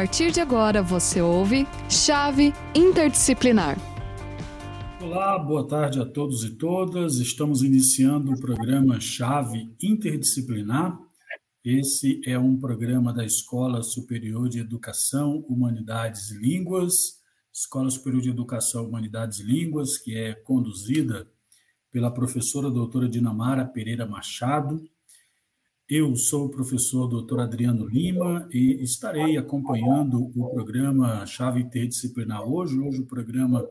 partir de agora você ouve Chave Interdisciplinar. Olá, boa tarde a todos e todas. Estamos iniciando o programa Chave Interdisciplinar. Esse é um programa da Escola Superior de Educação, Humanidades e Línguas, Escola Superior de Educação, Humanidades e Línguas, que é conduzida pela professora doutora Dinamara Pereira Machado. Eu sou o professor doutor Adriano Lima e estarei acompanhando o programa Chave Interdisciplinar hoje. Hoje o programa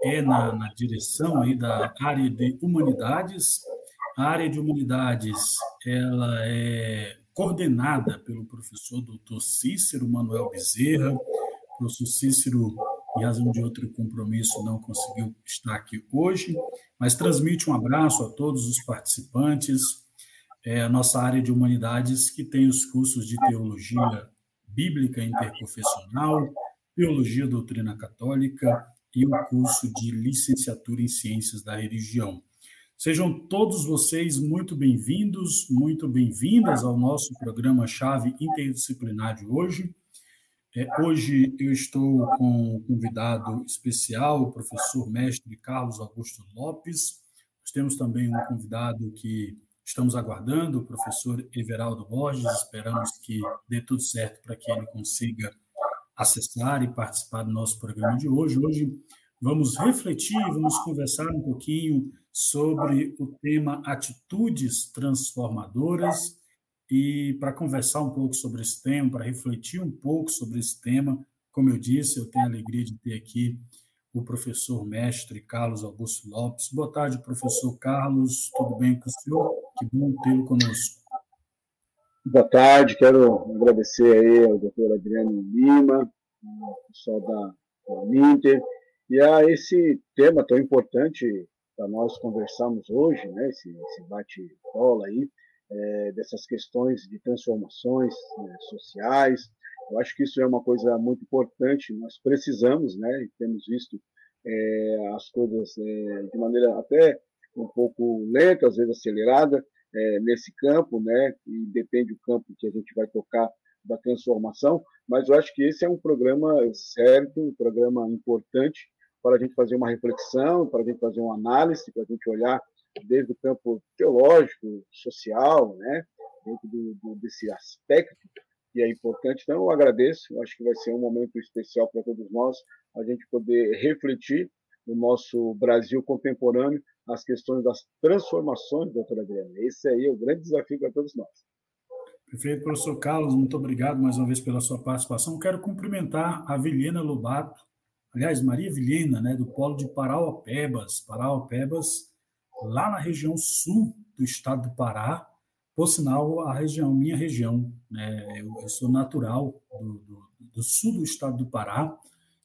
é na, na direção aí da área de humanidades. A área de humanidades ela é coordenada pelo professor doutor Cícero Manuel Bezerra. O professor Cícero em razão de outro compromisso, não conseguiu estar aqui hoje, mas transmite um abraço a todos os participantes, é, a nossa área de humanidades, que tem os cursos de teologia bíblica interprofissional, teologia doutrina católica e o curso de licenciatura em ciências da religião. Sejam todos vocês muito bem-vindos, muito bem-vindas ao nosso programa Chave Interdisciplinar de hoje. É, hoje eu estou com um convidado especial, o professor mestre Carlos Augusto Lopes. Nós temos também um convidado que estamos aguardando, o professor Everaldo Borges. Esperamos que dê tudo certo para que ele consiga acessar e participar do nosso programa de hoje. Hoje vamos refletir, vamos conversar um pouquinho sobre o tema atitudes transformadoras e para conversar um pouco sobre esse tema, para refletir um pouco sobre esse tema, como eu disse, eu tenho a alegria de ter aqui o professor mestre Carlos Augusto Lopes. Boa tarde, professor Carlos. Tudo bem com o senhor? Que bom tê-lo conosco. Boa tarde, quero agradecer aí ao doutor Adriano Lima, pessoal da, da e a esse tema tão importante para nós conversarmos hoje, né, esse, esse bate-bola aí, é, dessas questões de transformações né, sociais. Eu acho que isso é uma coisa muito importante. Nós precisamos, né, e temos visto é, as coisas é, de maneira até um pouco lenta, às vezes acelerada, é, nesse campo, né, e depende do campo que a gente vai tocar da transformação, mas eu acho que esse é um programa certo, um programa importante para a gente fazer uma reflexão, para a gente fazer uma análise, para a gente olhar desde o campo teológico, social, né, dentro do, do, desse aspecto que é importante. Então, eu agradeço, eu acho que vai ser um momento especial para todos nós, a gente poder refletir no nosso Brasil contemporâneo as questões das transformações, doutora Adriana. Esse aí é o grande desafio para todos nós. Perfeito, professor Carlos, muito obrigado mais uma vez pela sua participação. Quero cumprimentar a Vilhena Lobato, aliás, Maria Vilhena, né, do Polo de Parauapebas. Parauapebas lá na região sul do estado do Pará, por sinal, a região, minha região, né, eu, eu sou natural do, do, do, sul do estado do Pará,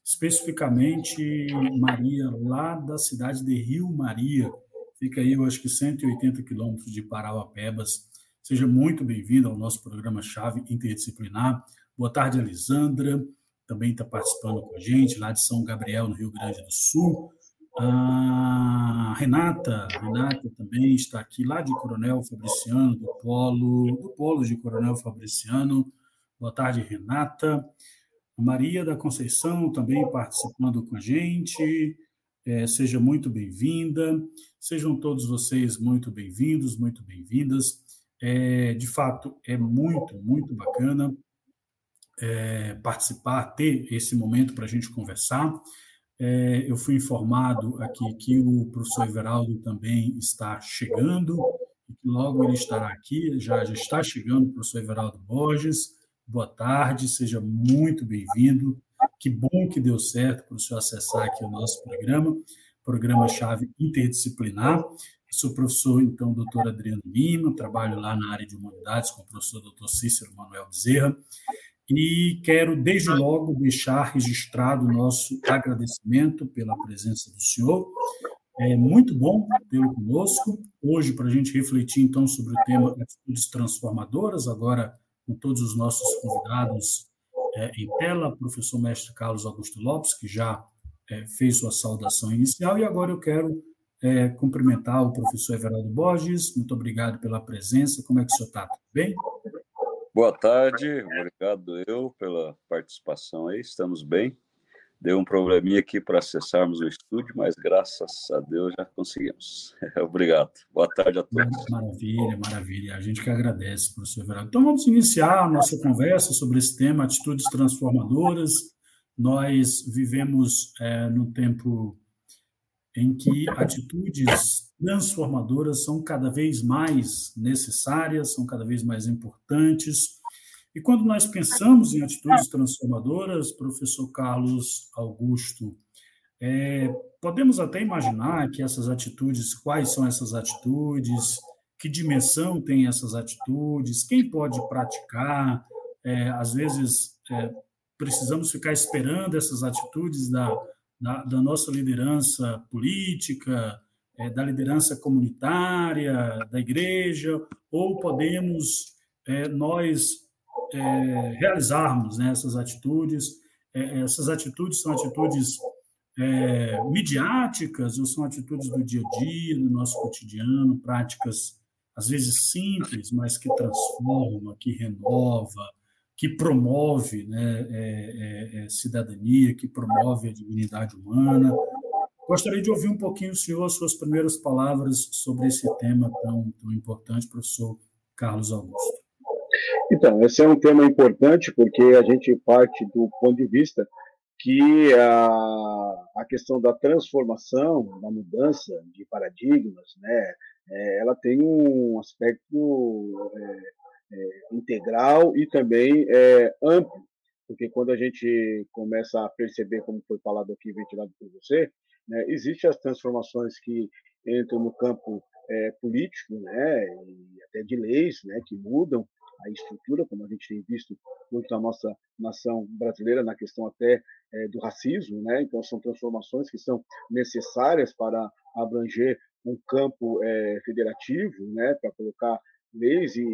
especificamente Maria, lá da cidade de Rio Maria, fica aí, eu acho que 180 quilômetros de Parauapebas. Seja muito bem-vindo ao nosso programa Chave Interdisciplinar. Boa tarde, Elisandra, também está participando com a gente, lá de São Gabriel, no Rio Grande do Sul. A Renata, Renata também está aqui lá de Coronel Fabriciano, do Polo, do Polo de Coronel Fabriciano. Boa tarde, Renata. Maria da Conceição também participando com a gente. É, seja muito bem-vinda. Sejam todos vocês muito bem-vindos, muito bem-vindas. É, de fato, é muito, muito bacana é, participar, ter esse momento para a gente conversar. É, eu fui informado aqui que o professor Everaldo também está chegando, e que logo ele estará aqui, já, já está chegando o professor Everaldo Borges. Boa tarde, seja muito bem-vindo. Que bom que deu certo para o senhor acessar aqui o nosso programa, programa-chave interdisciplinar. Eu sou professor, então, doutor Adriano Lima, trabalho lá na área de humanidades com o professor doutor Cícero Manuel Bezerra. E quero, desde logo, deixar registrado o nosso agradecimento pela presença do senhor. É muito bom tê-lo conosco. Hoje, para a gente refletir, então, sobre o tema atitudes transformadoras, agora com todos os nossos convidados é, em tela, professor mestre Carlos Augusto Lopes, que já é, fez sua saudação inicial, e agora eu quero é, cumprimentar o professor Everaldo Borges. Muito obrigado pela presença. Como é que o senhor está? Tudo bem? Boa tarde, obrigado eu pela participação aí, estamos bem. Deu um probleminha aqui para acessarmos o estúdio, mas graças a Deus já conseguimos. Obrigado. Boa tarde a todos. Maravilha, maravilha. A gente que agradece, professor Everaldo. Então vamos iniciar a nossa conversa sobre esse tema, atitudes transformadoras. Nós vivemos é, no tempo em que atitudes transformadoras são cada vez mais necessárias, são cada vez mais importantes. E quando nós pensamos em atitudes transformadoras, professor Carlos Augusto, é, podemos até imaginar que essas atitudes, quais são essas atitudes, que dimensão tem essas atitudes, quem pode praticar, é, às vezes é, precisamos ficar esperando essas atitudes da da, da nossa liderança política, é, da liderança comunitária, da igreja, ou podemos é, nós é, realizarmos né, essas atitudes. É, essas atitudes são atitudes é, midiáticas ou são atitudes do dia a dia, do nosso cotidiano, práticas às vezes simples, mas que transforma, que renova, que promove né, é, é, é, cidadania, que promove a dignidade humana. Gostaria de ouvir um pouquinho, senhor, suas primeiras palavras sobre esse tema tão, tão importante, professor Carlos Augusto. Então, esse é um tema importante porque a gente parte do ponto de vista que a, a questão da transformação, da mudança de paradigmas, né, é, ela tem um aspecto é, é, integral e também é, amplo, porque quando a gente começa a perceber, como foi falado aqui, ventilado por você, né, existem as transformações que entram no campo é, político, né, e até de leis, né, que mudam a estrutura, como a gente tem visto muito na nossa nação brasileira, na questão até é, do racismo, né? Então são transformações que são necessárias para abranger um campo é, federativo, né? Para colocar leis e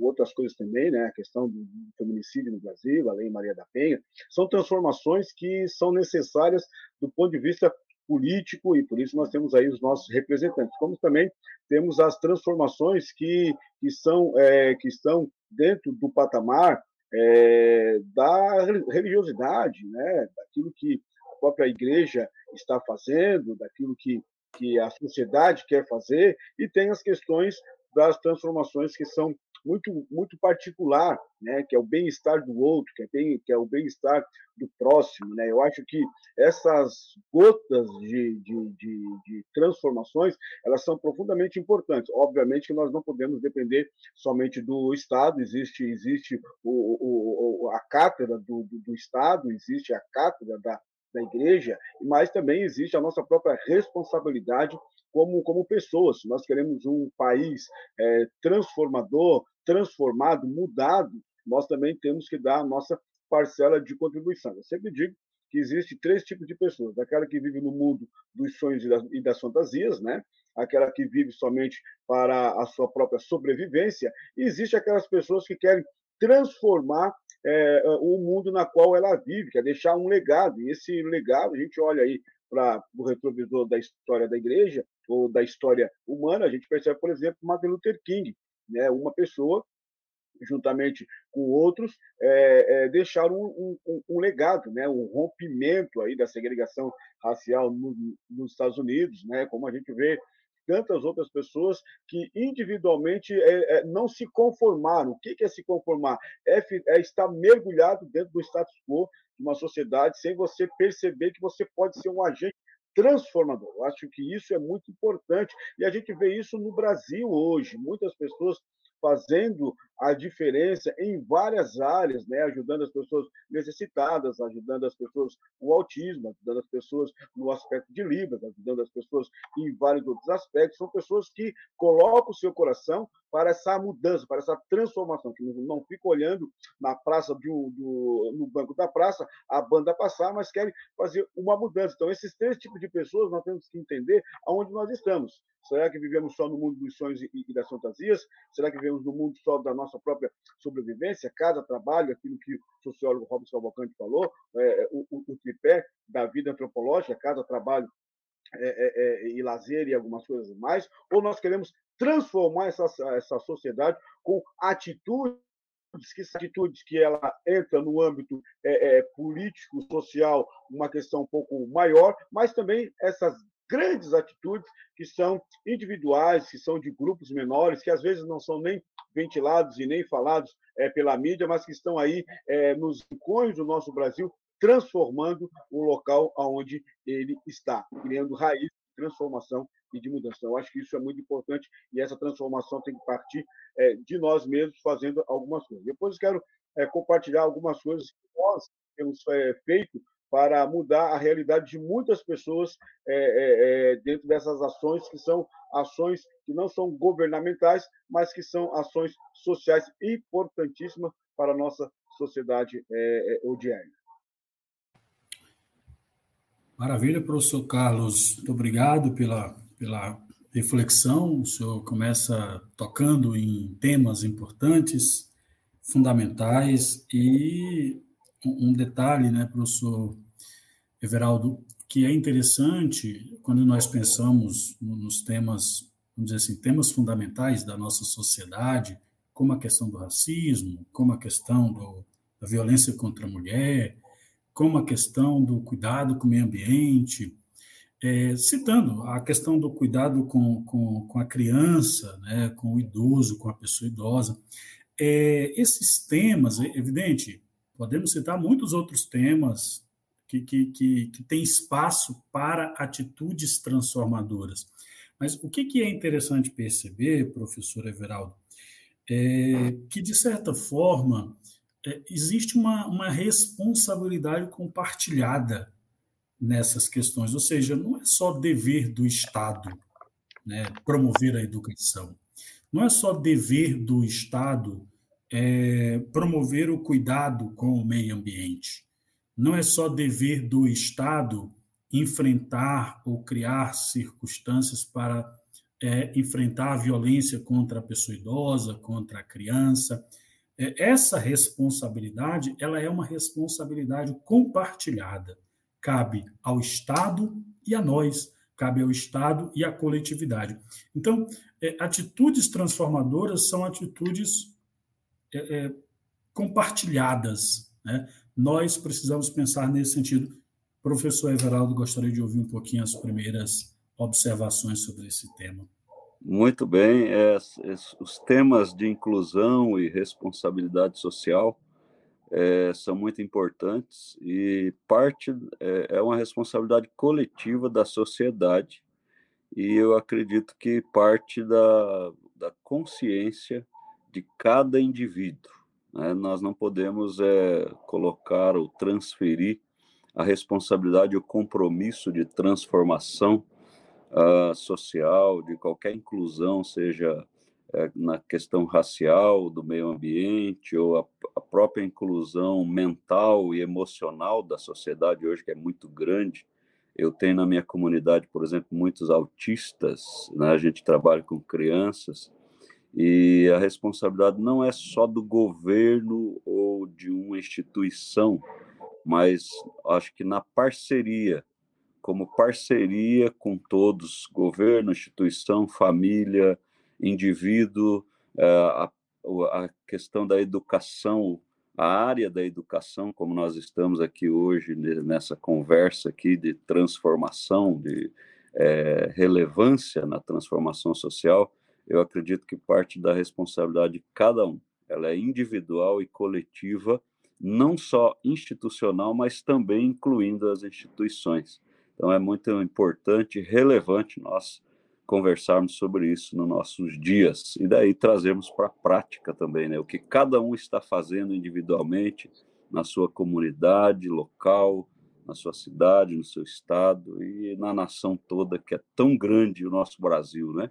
outras coisas também, né? a questão do feminicídio no Brasil, a Lei Maria da Penha, são transformações que são necessárias do ponto de vista político e por isso nós temos aí os nossos representantes. Como também temos as transformações que, que, são, é, que estão dentro do patamar é, da religiosidade, né? daquilo que a própria igreja está fazendo, daquilo que, que a sociedade quer fazer, e tem as questões das transformações que são muito muito particular, né, que é o bem-estar do outro, que é, bem, que é o bem-estar do próximo, né? Eu acho que essas gotas de, de, de, de, transformações elas são profundamente importantes. Obviamente que nós não podemos depender somente do Estado. Existe existe o, o, a cátedra do, do, do Estado, existe a cátedra da da igreja, mas também existe a nossa própria responsabilidade como, como pessoas. Nós queremos um país é, transformador, transformado, mudado, nós também temos que dar a nossa parcela de contribuição. Eu sempre digo que existe três tipos de pessoas: aquela que vive no mundo dos sonhos e das fantasias, né? aquela que vive somente para a sua própria sobrevivência, e existe aquelas pessoas que querem transformar é, o mundo na qual ela vive, quer deixar um legado. E esse legado, a gente olha aí para o retrovisor da história da igreja ou da história humana, a gente percebe, por exemplo, Martin Luther King, né? uma pessoa juntamente com outros, é, é, deixaram um, um, um, legado, né, um rompimento aí da segregação racial no, nos Estados Unidos, né, como a gente vê tantas outras pessoas que individualmente é, é, não se conformaram. O que é se conformar? É, é estar mergulhado dentro do status quo de uma sociedade sem você perceber que você pode ser um agente transformador. Eu acho que isso é muito importante e a gente vê isso no Brasil hoje. Muitas pessoas fazendo a diferença em várias áreas, né? ajudando as pessoas necessitadas, ajudando as pessoas com autismo, ajudando as pessoas no aspecto de Libras, ajudando as pessoas em vários outros aspectos. São pessoas que colocam o seu coração para essa mudança, para essa transformação, que não fica olhando na praça do, do, no banco da praça a banda passar, mas querem fazer uma mudança. Então, esses três tipos de pessoas nós temos que entender aonde nós estamos. Será que vivemos só no mundo dos sonhos e, e das fantasias? Será que vivemos no mundo só da nossa própria sobrevivência, casa, trabalho, aquilo que o sociólogo Robson Cavalcante falou, é, o, o, tripé da vida antropológica, casa, trabalho é, é, é, e lazer e algumas coisas mais, ou nós queremos transformar essa, essa sociedade com atitudes que atitudes que ela entra no âmbito é, é, político, social, uma questão um pouco maior, mas também essas grandes atitudes que são individuais, que são de grupos menores, que às vezes não são nem ventilados e nem falados é, pela mídia, mas que estão aí é, nos rincões do nosso Brasil, transformando o local onde ele está, criando raiz de transformação e de mudança. Eu acho que isso é muito importante e essa transformação tem que partir é, de nós mesmos fazendo algumas coisas. Depois quero compartilhar algumas coisas que nós temos feito para mudar a realidade de muitas pessoas é, é, dentro dessas ações que são ações que não são governamentais, mas que são ações sociais importantíssimas para a nossa sociedade é, odiária. Maravilha, professor Carlos. Muito obrigado pela, pela reflexão. O senhor começa tocando em temas importantes, fundamentais, e um detalhe, né, professor Everaldo, que é interessante quando nós pensamos nos temas, vamos dizer assim, temas fundamentais da nossa sociedade, como a questão do racismo, como a questão do, da violência contra a mulher, como a questão do cuidado com o meio ambiente, é, citando a questão do cuidado com, com, com, a criança, né, com o idoso, com a pessoa idosa. É, esses temas, é evidente, podemos citar muitos outros temas que, que, que, que têm espaço para atitudes transformadoras. Mas o que, que é interessante perceber, professor Everaldo, é que, de certa forma, é, existe uma, uma responsabilidade compartilhada nessas questões, ou seja, não é só dever do Estado né, promover a educação, não é só dever do Estado é, promover o cuidado com o meio ambiente, não é só dever do Estado enfrentar ou criar circunstâncias para é, enfrentar a violência contra a pessoa idosa, contra a criança, é, essa responsabilidade ela é uma responsabilidade compartilhada. Cabe ao Estado e a nós, cabe ao Estado e à coletividade. Então, é, atitudes transformadoras são atitudes é, é, compartilhadas. Né? Nós precisamos pensar nesse sentido. Professor Everaldo, gostaria de ouvir um pouquinho as primeiras observações sobre esse tema. Muito bem, é, é, os temas de inclusão e responsabilidade social é, são muito importantes e parte é, é, uma responsabilidade coletiva da sociedade e eu acredito que parte da, da consciência de cada indivíduo. Né? Nós não podemos é, colocar ou transferir a responsabilidade, o compromisso de transformação uh, social, de qualquer inclusão, seja uh, na questão racial, do meio ambiente, ou a, a, própria inclusão mental e emocional da sociedade hoje, que é muito grande. Eu tenho na minha comunidade, por exemplo, muitos autistas, né? a gente trabalha com crianças, e a responsabilidade não é só do governo ou de uma instituição, mas acho que na parceria como parceria com todos, governo, instituição, família, indivíduo, eh, a, a questão da educação, a área da educação, como nós estamos aqui hoje nessa conversa aqui de transformação, de é, relevância na transformação social, eu acredito que parte da responsabilidade de cada um. Ela é individual e coletiva, não só institucional, mas também incluindo as instituições. Então é muito importante e relevante nós conversarmos sobre isso nos nossos dias e daí trazermos para a prática também, né? O que cada um está fazendo individualmente na sua comunidade local, na sua cidade, no seu estado e na nação toda que é tão grande o nosso Brasil, né?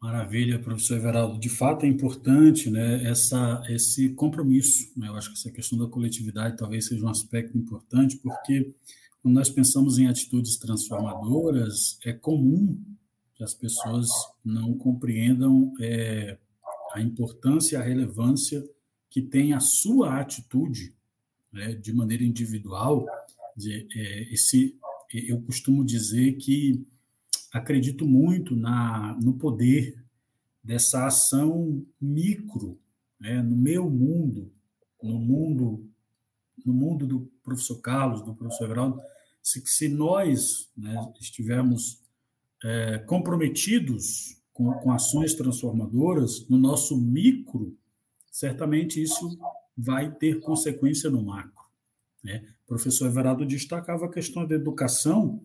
Maravilha, professor Everaldo. De fato é importante né, essa, esse compromisso. Né? Eu acho que essa questão da coletividade talvez seja um aspecto importante, porque quando nós pensamos em atitudes transformadoras, é comum que as pessoas não compreendam é, a importância a relevância que tem a sua atitude né, de maneira individual. De, é, esse, eu costumo dizer que acredito muito na, no poder dessa ação micro, né, no meu mundo, no mundo, no mundo do professor Carlos, do professor Everaldo, se, se nós né, estivermos é, comprometidos com, com ações transformadoras no nosso micro, certamente isso vai ter consequência no macro. Né? O professor Everaldo destacava a questão da educação,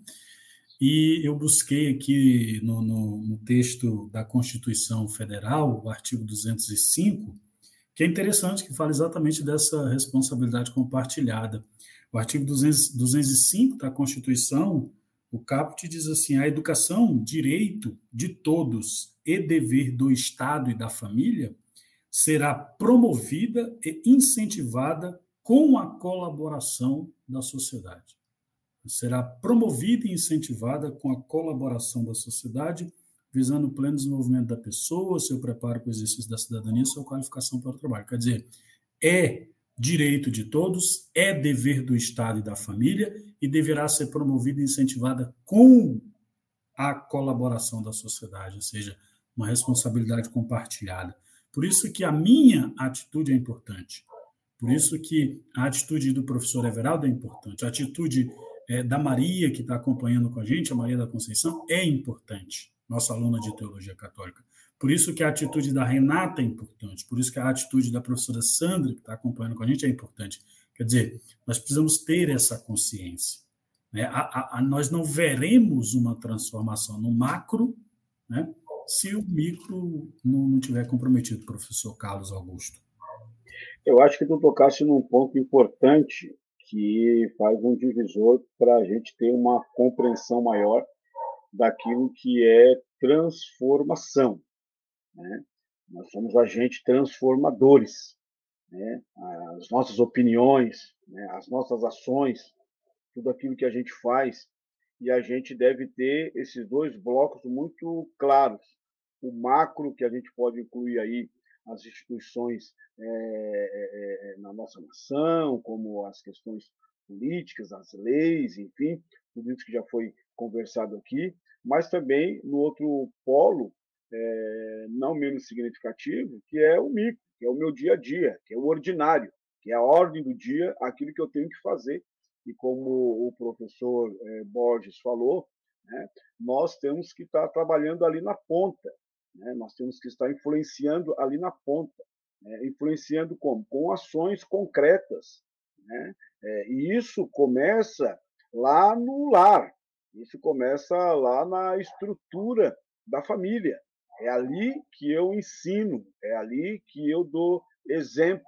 e eu busquei aqui no, no, no, texto da Constituição Federal, o artigo 205, que é interessante, que fala exatamente dessa responsabilidade compartilhada. O artigo 200, 205 da Constituição, o caput diz assim: a educação, direito de todos e dever do Estado e da família, será promovida e incentivada com a colaboração da sociedade. Será promovida e incentivada com a colaboração da sociedade, visando o pleno desenvolvimento da pessoa, seu preparo para o exercício da cidadania, sua qualificação para o trabalho. Quer dizer, é direito de todos, é dever do Estado e da família e deverá ser promovida e incentivada com a colaboração da sociedade, ou seja, uma responsabilidade compartilhada. Por isso que a minha atitude é importante. Por isso que a atitude do professor Everaldo é importante, a atitude é, da Maria, que está acompanhando com a gente, a Maria da Conceição, é importante, nossa aluna de teologia católica. Por isso que a atitude da Renata é importante, por isso que a atitude da professora Sandra, que está acompanhando com a gente, é importante. Quer dizer, nós precisamos ter essa consciência. Né? A, a, a, nós não veremos uma transformação no macro né, se o micro não, não tiver comprometido, professor Carlos Augusto. Eu acho que tu tocasse num ponto importante que faz um divisor para a gente ter uma compreensão maior daquilo que é transformação. Né? Nós somos agentes transformadores. Né? As nossas opiniões, né? as nossas ações, tudo aquilo que a gente faz, e a gente deve ter esses dois blocos muito claros. O macro, que a gente pode incluir aí as instituições é, é, na nossa nação, como as questões políticas, as leis, enfim, tudo isso que já foi conversado aqui, mas também no outro polo, é, não menos significativo, que é o micro, que é o meu dia a dia, que é o ordinário, que é a ordem do dia, aquilo que eu tenho que fazer. E como o professor Borges falou, né, nós temos que estar trabalhando ali na ponta, né? Nós temos que estar influenciando ali na ponta. Né? Influenciando como? Com ações concretas. Né? É, e isso começa lá no lar, isso começa lá na estrutura da família. É ali que eu ensino, é ali que eu dou exemplo,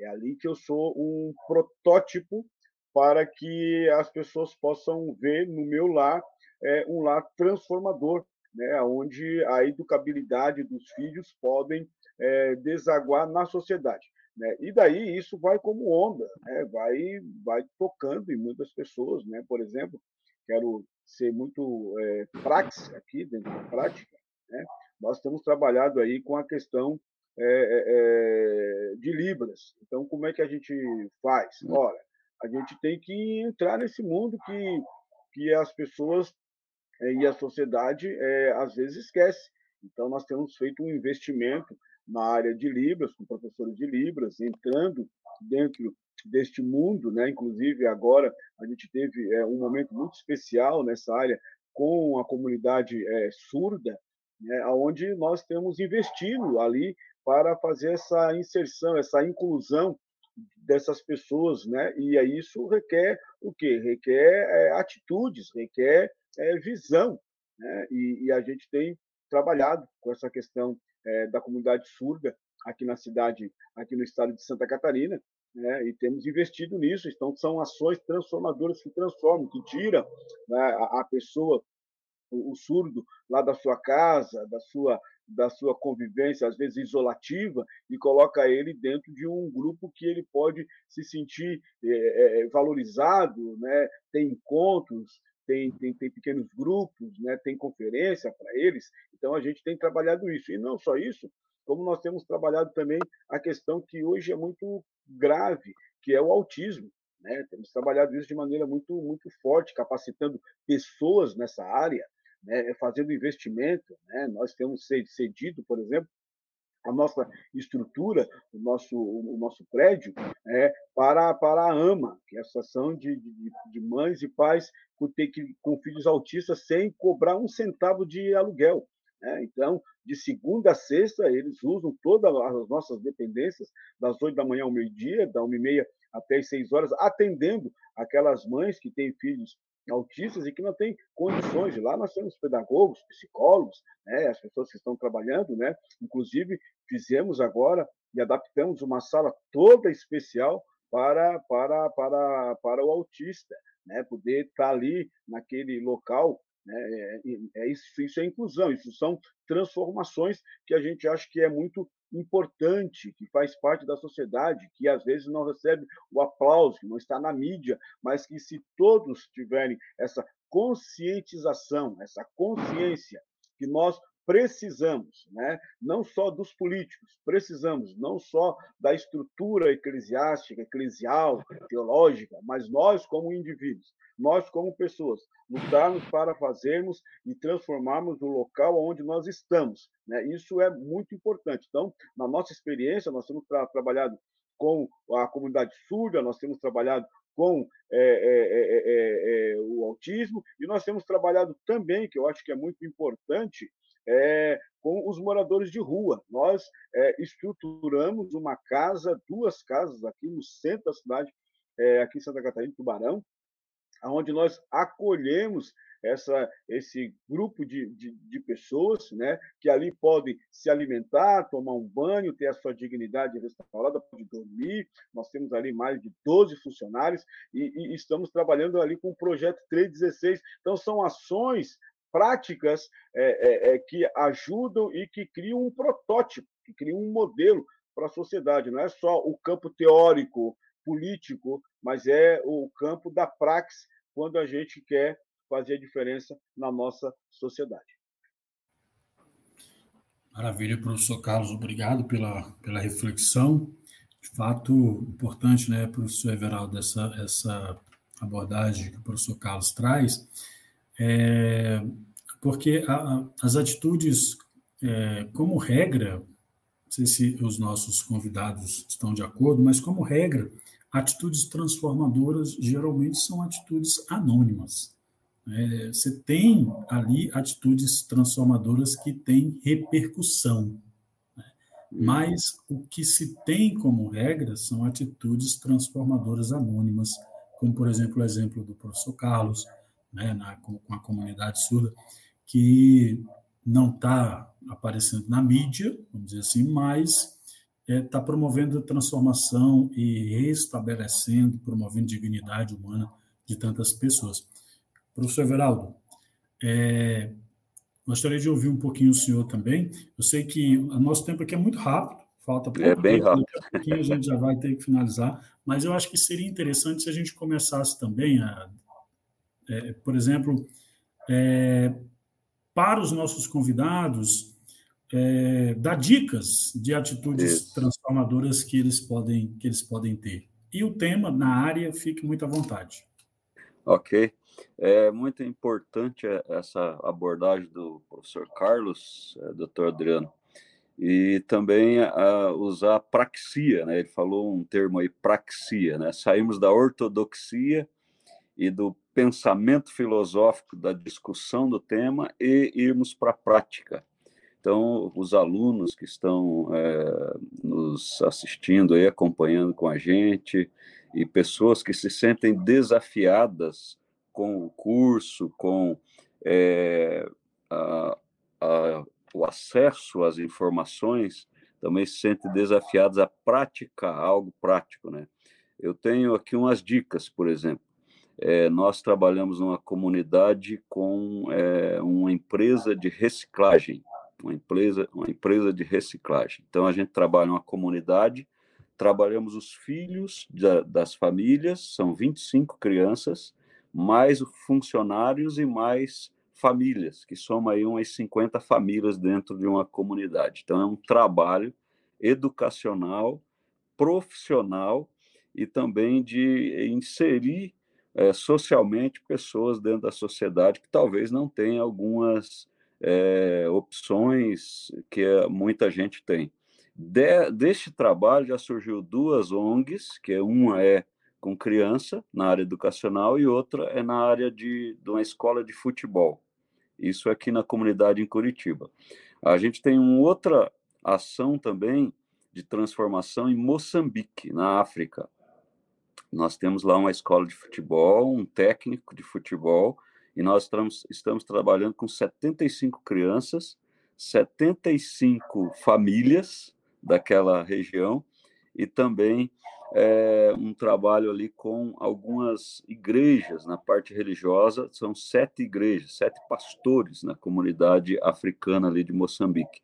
é ali que eu sou um protótipo para que as pessoas possam ver no meu lar é, um lar transformador, né, onde a educabilidade dos filhos podem é, desaguar na sociedade. Né? E daí isso vai como onda, né? vai, vai tocando em muitas pessoas. Né? Por exemplo, quero ser muito é, prática aqui, dentro da prática, né? nós temos trabalhado aí com a questão é, é, de Libras. Então, como é que a gente faz? Hum. Ora, a gente tem que entrar nesse mundo que, que as pessoas é, e a sociedade é, às vezes esquece. Então, nós temos feito um investimento na área de Libras, com professores de Libras, entrando dentro deste mundo, né? Inclusive agora a gente teve é, um momento muito especial nessa área com a comunidade é, surda, né? onde nós temos investido ali para fazer essa inserção, essa inclusão dessas pessoas, né? E aí isso requer o quê? Requer é, atitudes, requer é, visão. Né? E, e, a gente tem trabalhado com essa questão é, da comunidade surda aqui na cidade, aqui no estado de Santa Catarina, né? e temos investido nisso. Então, são ações transformadoras que transformam, que tiram né, a, a pessoa o, o surdo lá da sua casa, da sua da sua convivência, às vezes isolativa, e coloca ele dentro de um grupo que ele pode se sentir é, é, valorizado, né? encontros, tem, tem, tem pequenos grupos, né? tem conferência para eles. Então, a gente tem trabalhado isso. E não só isso, como nós temos trabalhado também a questão que hoje é muito grave, que é o autismo. Né? Temos trabalhado isso de maneira muito, muito forte, capacitando pessoas nessa área, né? fazendo investimento. Né? Nós temos cedido, por exemplo, a nossa estrutura, o nosso, o nosso prédio, é, para, para a AMA, que é a Associação de, de, de Mães e Pais com, com filhos autistas, sem cobrar um centavo de aluguel. Né? Então, de segunda a sexta, eles usam todas as nossas dependências, das oito da manhã ao meio-dia, da uma e meia até as seis horas, atendendo aquelas mães que têm filhos autistas e que não têm condições. Lá nós temos pedagogos, psicólogos, né, as pessoas que estão trabalhando, né? Inclusive fizemos agora e adaptamos uma sala toda especial para para para para o autista, né? Poder estar ali naquele local? É, é, isso, isso é inclusão, isso são transformações que a gente acha que é muito importante, que faz parte da sociedade, que às vezes não recebe o aplauso, que não está na mídia, mas que se todos tiverem essa conscientização, essa consciência que nós precisamos, né? não só dos políticos, precisamos não só da estrutura eclesiástica, eclesial, teológica, mas nós como indivíduos, nós como pessoas, lutarmos para fazermos e transformarmos o local onde nós estamos. Né? Isso é muito importante. Então, na nossa experiência, nós temos tra trabalhado com a comunidade surda, nós temos trabalhado com é é, é, o autismo e nós temos trabalhado também, que eu acho que é muito importante, é, com os moradores de rua. Nós é, estruturamos uma casa, duas casas aqui no centro da cidade, é, aqui em Santa Catarina, Tubarão, onde nós acolhemos essa, esse grupo de, de, de, pessoas né, que ali podem se alimentar, tomar um banho, ter a sua dignidade restaurada, pode dormir. Nós temos ali mais de 12 funcionários e, e estamos trabalhando ali com o projeto 316. Então, são ações práticas é, é, que ajudam e que criam um protótipo, que criam um modelo para a sociedade. Não é só o campo teórico, político, mas é o campo da praxe, quando a gente quer fazer a diferença na nossa sociedade. Maravilha, professor Carlos, obrigado pela, pela reflexão. De fato, importante, né, professor Everaldo, essa, essa abordagem que o professor Carlos traz, é, porque a, as atitudes, é, como regra, não sei se os nossos convidados estão de acordo, mas como regra, atitudes transformadoras geralmente são atitudes anônimas. É, você tem ali atitudes transformadoras que têm repercussão, né? mas o que se tem como regra são atitudes transformadoras anônimas, como, por exemplo, o exemplo do professor Carlos, né, na, com, a comunidade surda, que não está aparecendo na mídia, vamos dizer assim, mas está é, tá promovendo transformação e restabelecendo, promovendo dignidade humana de tantas pessoas. Professor Everaldo, é, gostaria de ouvir um pouquinho o senhor também. Eu sei que o nosso tempo aqui é muito rápido, falta pouco é bem rápido. daqui a a gente já vai ter que finalizar, mas eu acho que seria interessante se a gente começasse também a, é, por exemplo, é, para os nossos convidados, é, dar dicas de atitudes Isso. transformadoras que eles podem que eles podem ter. E o tema na área, fique muito à vontade. Ok. É muito importante essa abordagem do professor Carlos, é, doutor Adriano, e também a, usar a praxia, né? Ele falou um termo aí, praxia, né? Saímos da ortodoxia e do pensamento filosófico da discussão do tema e irmos para a prática. Então, os alunos que estão é, nos assistindo e acompanhando com a gente, e pessoas que se sentem desafiadas com o curso, com é, a, a, o acesso às informações, também se sentem desafiados a praticar algo prático, né? Eu tenho aqui umas dicas, por exemplo. É, nós trabalhamos numa comunidade com é, uma empresa de reciclagem, uma empresa, uma empresa de reciclagem. Então, a gente trabalha uma comunidade, trabalhamos os filhos da, das famílias, são 25 crianças, mais funcionários e mais famílias, que soma aí umas 50 famílias dentro de uma comunidade. Então, é um trabalho educacional, profissional e também de inserir é, socialmente pessoas dentro da sociedade que talvez não tenham algumas é, opções que muita gente tem. De, deste trabalho já surgiu duas ONGs, que é uma é com criança na área educacional e outra é na área de, de uma escola de futebol. Isso aqui na comunidade em Curitiba. A gente tem uma outra ação também de transformação em Moçambique, na África. Nós temos lá uma escola de futebol, um técnico de futebol, e nós estamos, estamos trabalhando com 75 crianças, 75 famílias daquela região, e também é, um trabalho ali com algumas igrejas na parte religiosa, são sete igrejas, sete pastores na comunidade africana ali de Moçambique.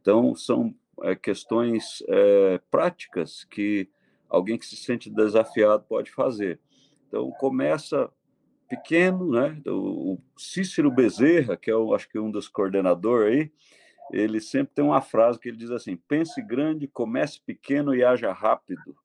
Então, são é, questões é, práticas que alguém que se sente desafiado pode fazer. Então, começa pequeno, né? O Cícero Bezerra, que é, eu acho que um dos coordenadores aí, ele sempre tem uma frase que ele diz assim: pense grande, comece pequeno e haja rápido.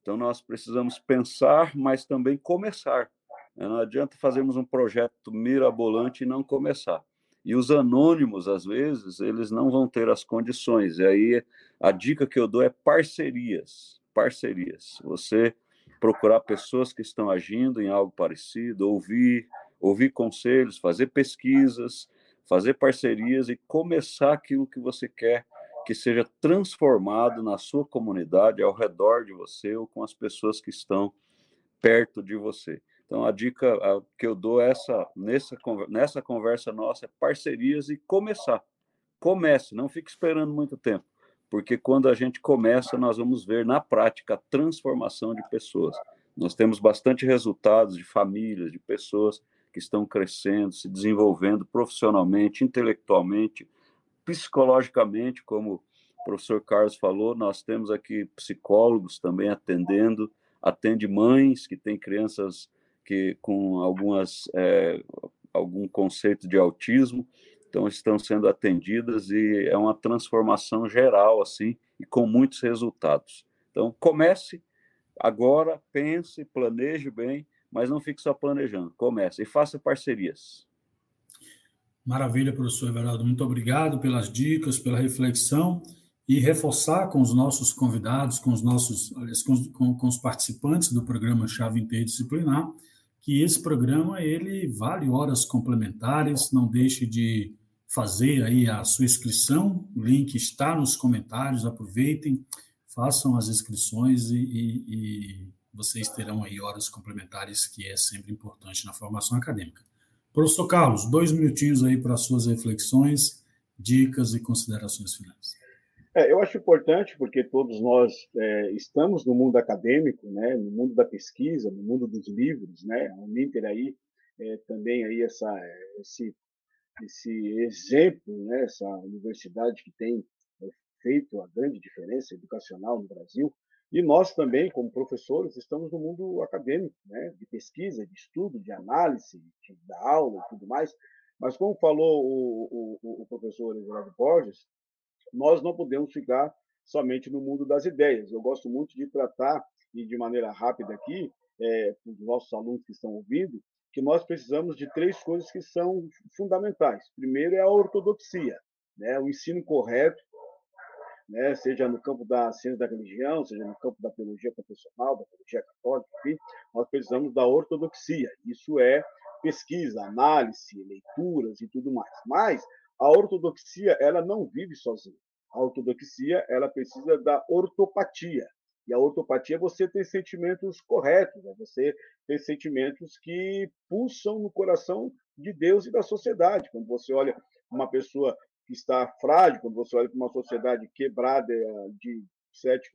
Então, nós precisamos pensar, mas também começar. Né? Não adianta fazermos um projeto mirabolante e não começar. E os anônimos, às vezes, eles não vão ter as condições. E aí, a dica que eu dou é parcerias parcerias. Você procurar pessoas que estão agindo em algo parecido, ouvir, ouvir conselhos, fazer pesquisas, fazer parcerias e começar aquilo que você quer que seja transformado na sua comunidade, ao redor de você ou com as pessoas que estão perto de você. Então, a dica que eu dou essa, nessa, nessa conversa nossa é parcerias e começar. Comece, não fique esperando muito tempo porque quando a gente começa, nós vamos ver na prática a transformação de pessoas. Nós temos bastante resultados de famílias, de pessoas que estão crescendo, se desenvolvendo profissionalmente, intelectualmente, psicologicamente, como o professor Carlos falou, nós temos aqui psicólogos também atendendo, atende mães que têm crianças que com algumas é, algum conceito de autismo, então estão sendo atendidas e é uma transformação geral assim e com muitos resultados. Então comece agora, pense, planeje bem, mas não fique só planejando. Comece e faça parcerias. Maravilha, professor Everaldo. Muito obrigado pelas dicas, pela reflexão e reforçar com os nossos convidados, com os nossos, com, com os participantes do programa Chave Interdisciplinar, que esse programa ele vale horas complementares, não deixe de fazer aí a sua inscrição, o link está nos comentários, aproveitem, façam as inscrições e, e, e vocês terão aí horas complementares, que é sempre importante na formação acadêmica. Professor Carlos, dois minutinhos aí para suas reflexões, dicas e considerações finais. É, eu acho importante porque todos nós é, estamos no mundo acadêmico, né, no mundo da pesquisa, no mundo dos livros, né, o Ninter aí é, também aí essa esse esse exemplo, né, essa universidade que tem é, feito a grande diferença educacional no Brasil, e nós também, como professores, estamos no mundo acadêmico, né, de pesquisa, de estudo, de análise, de, da aula e tudo mais. Mas, como falou o, o, o professor Eduardo Borges, nós não podemos ficar somente no mundo das ideias. Eu gosto muito de tratar, e de maneira rápida aqui, é, para os nossos alunos que estão ouvindo, que nós precisamos de três coisas que são fundamentais. Primeiro é a ortodoxia, né? o ensino correto, né? seja no campo da ciência da religião, seja no campo da teologia profissional, da teologia católica, enfim, nós precisamos da ortodoxia. Isso é pesquisa, análise, leituras e tudo mais. Mas a ortodoxia ela não vive sozinha. A ortodoxia ela precisa da ortopatia, e a ortopatia é você ter sentimentos corretos, é você ter sentimentos que pulsam no coração de Deus e da sociedade. Quando você olha uma pessoa que está frágil, quando você olha para uma sociedade quebrada eh, de 7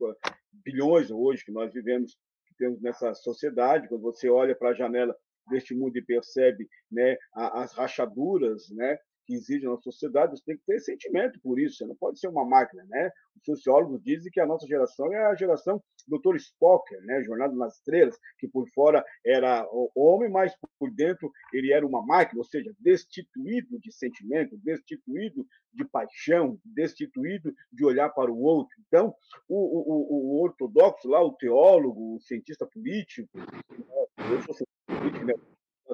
bilhões hoje que nós vivemos, que temos nessa sociedade, quando você olha para a janela deste mundo e percebe né, as rachaduras, né, que exige na sociedade, você tem que ter sentimento por isso, você não pode ser uma máquina, né? Os sociólogos dizem que a nossa geração é a geração Dr. Spocker, né? Jornada nas Estrelas, que por fora era homem, mas por dentro ele era uma máquina, ou seja, destituído de sentimento, destituído de paixão, destituído de olhar para o outro. Então, o, o, o ortodoxo lá, o teólogo, o cientista político, eu sou cientista político, né?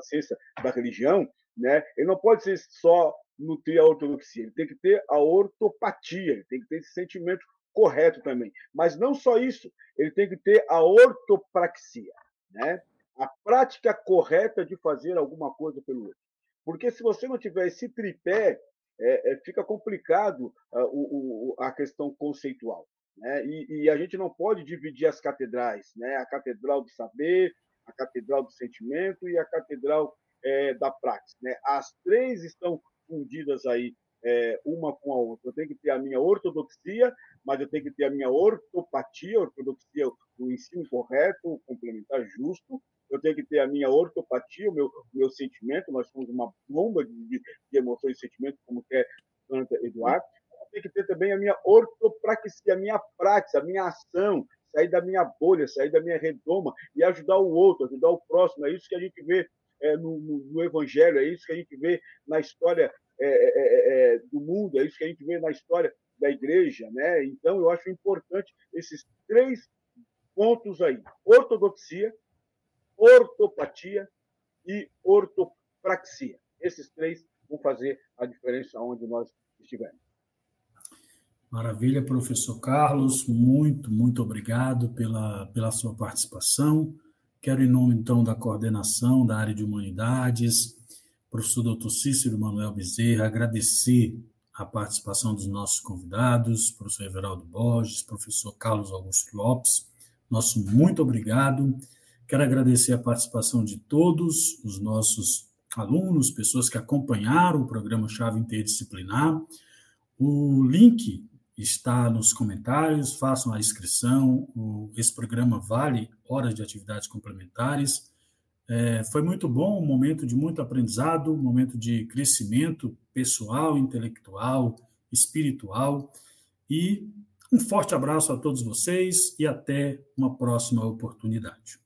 ciência da religião, né? Ele não pode ser só nutrir a ortodoxia, ele tem que ter a ortopatia, ele tem que ter esse sentimento correto também. Mas não só isso, ele tem que ter a ortopraxia, né? a prática correta de fazer alguma coisa pelo outro. Porque se você não tiver esse tripé, é, é, fica complicado uh, o, o, a questão conceitual. Né? E, e, a gente não pode dividir as catedrais, né? a catedral do saber, a catedral do sentimento e a catedral é, da prática. Né? As três estão fundidas aí é, uma com a outra. Eu tenho que ter a minha ortodoxia, mas eu tenho que ter a minha ortopatia, ortodoxia, o ensino correto, o complementar justo. Eu tenho que ter a minha ortopatia, o meu, o meu sentimento. Nós somos uma bomba de, de, emoções e sentimentos, como quer Santa Eduardo. Eu tenho que ter também a minha ortopraxia, a minha prática, a minha ação, sair da minha bolha, sair da minha redoma e ajudar o outro, ajudar o próximo. É isso que a gente vê é, no, no, no, Evangelho, é isso que a gente vê na história é é, é, é, do mundo, é isso que a gente vê na história da igreja. Né? Então, eu acho importante esses três pontos aí: ortodoxia, ortopatia e ortopraxia. Esses três vão fazer a diferença onde nós estivermos. Maravilha, professor Carlos, muito, muito obrigado pela, pela sua participação. Quero, em nome, então, da coordenação da área de humanidades, professor doutor Cícero Manuel Bezerra, agradecer a participação dos nossos convidados, professor Everaldo Borges, professor Carlos Augusto Lopes. Nosso muito obrigado. Quero agradecer a participação de todos os nossos alunos, pessoas que acompanharam o programa Chave Interdisciplinar. O link está nos comentários, façam a inscrição. O, esse programa vale horas de atividades complementares. É, foi muito bom, um momento de muito aprendizado, um momento de crescimento pessoal, intelectual, espiritual. E um forte abraço a todos vocês e até uma próxima oportunidade.